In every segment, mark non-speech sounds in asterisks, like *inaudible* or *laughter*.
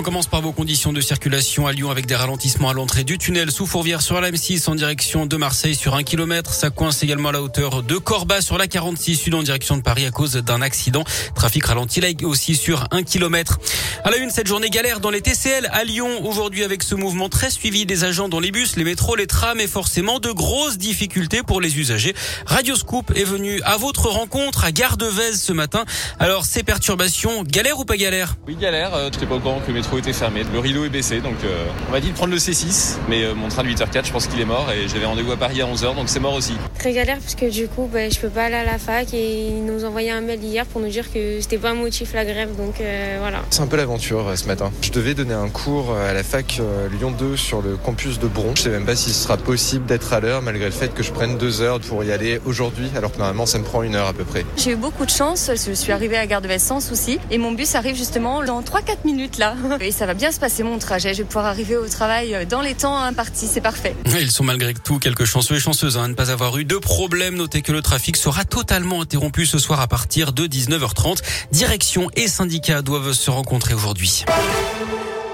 On commence par vos conditions de circulation à Lyon avec des ralentissements à l'entrée du tunnel sous Fourvière sur la M6 en direction de Marseille sur un kilomètre. Ça coince également à la hauteur de Corba sur la 46 sud en direction de Paris à cause d'un accident. Trafic ralenti là aussi sur un kilomètre. À la une, cette journée galère dans les TCL à Lyon aujourd'hui avec ce mouvement très suivi des agents dans les bus, les métros, les trams et forcément de grosses difficultés pour les usagers. Radio Scoop est venu à votre rencontre à Gare de Vèze ce matin. Alors ces perturbations, galère ou pas galère Oui, galère. Euh, pas au courant que métro était fermé. Le rideau est baissé, donc euh, on m'a dit de prendre le C6, mais euh, mon train de 8h04, je pense qu'il est mort et j'avais rendez-vous à Paris à 11h, donc c'est mort aussi. Très galère parce que du coup, bah, je peux pas aller à la fac et ils nous ont envoyé un mail hier pour nous dire que c'était pas un motif la grève, donc euh, voilà. C'est un peu l'aventure ce matin. Je devais donner un cours à la fac Lyon 2 sur le campus de Bron. Je sais même pas si ce sera possible d'être à l'heure malgré le fait que je prenne deux heures pour y aller aujourd'hui, alors que normalement ça me prend une heure à peu près. J'ai eu beaucoup de chance, je suis arrivée à Gare de Vest sans souci et mon bus arrive justement dans 3-4 minutes là. *laughs* Et ça va bien se passer mon trajet. Je vais pouvoir arriver au travail dans les temps impartis. C'est parfait. Ils sont malgré tout quelques chanceux et chanceuses hein, à ne pas avoir eu de problème. Notez que le trafic sera totalement interrompu ce soir à partir de 19h30. Direction et syndicats doivent se rencontrer aujourd'hui.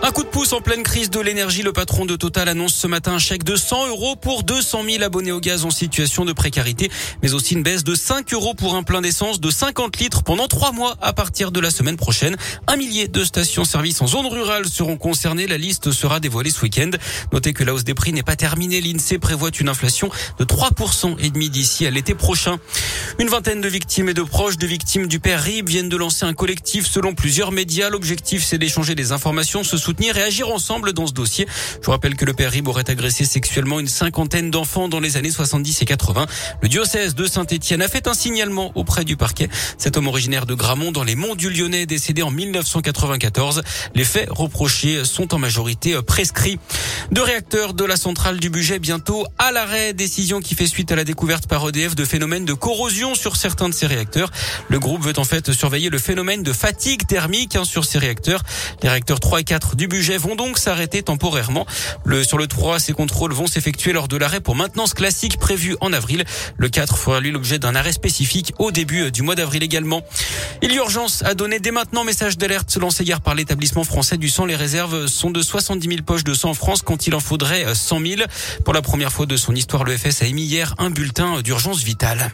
Un coup de pouce en pleine crise de l'énergie. Le patron de Total annonce ce matin un chèque de 100 euros pour 200 000 abonnés au gaz en situation de précarité, mais aussi une baisse de 5 euros pour un plein d'essence de 50 litres pendant trois mois à partir de la semaine prochaine. Un millier de stations-service en zone rurale seront concernées. La liste sera dévoilée ce week-end. Notez que la hausse des prix n'est pas terminée. L'INSEE prévoit une inflation de 3% et demi d'ici à l'été prochain. Une vingtaine de victimes et de proches de victimes du père Rib viennent de lancer un collectif selon plusieurs médias. L'objectif, c'est d'échanger des informations, se soutenir et agir ensemble dans ce dossier. Je vous rappelle que le père Rib aurait agressé sexuellement une cinquantaine d'enfants dans les années 70 et 80. Le diocèse de Saint-Étienne a fait un signalement auprès du parquet. Cet homme originaire de Gramont dans les monts du Lyonnais décédé en 1994. Les faits reprochés sont en majorité prescrits. Deux réacteurs de la centrale du budget bientôt à l'arrêt. Décision qui fait suite à la découverte par EDF de phénomènes de corrosion sur certains de ces réacteurs. Le groupe veut en fait surveiller le phénomène de fatigue thermique hein, sur ces réacteurs. Les réacteurs 3 et 4 du budget vont donc s'arrêter temporairement. Sur le 3, ces contrôles vont s'effectuer lors de l'arrêt pour maintenance classique prévu en avril. Le 4 fera lui l'objet d'un arrêt spécifique au début du mois d'avril également. Il y a urgence à donner dès maintenant message d'alerte lancé hier par l'établissement français du sang. Les réserves sont de 70 000 poches de sang en France quand il en faudrait 100 000. Pour la première fois de son histoire, le FS a émis hier un bulletin d'urgence vitale.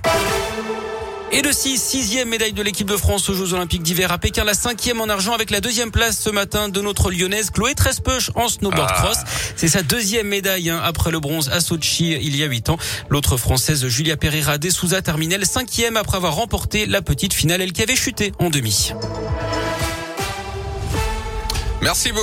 Et de 6, sixième médaille de l'équipe de France aux Jeux Olympiques d'hiver à Pékin, la cinquième en argent avec la deuxième place ce matin de notre lyonnaise Chloé Trespeuch en snowboard ah. cross. C'est sa deuxième médaille hein, après le bronze à Sochi il y a huit ans. L'autre française Julia Pereira de Souza terminait cinquième après avoir remporté la petite finale, elle qui avait chuté en demi. Merci beaucoup.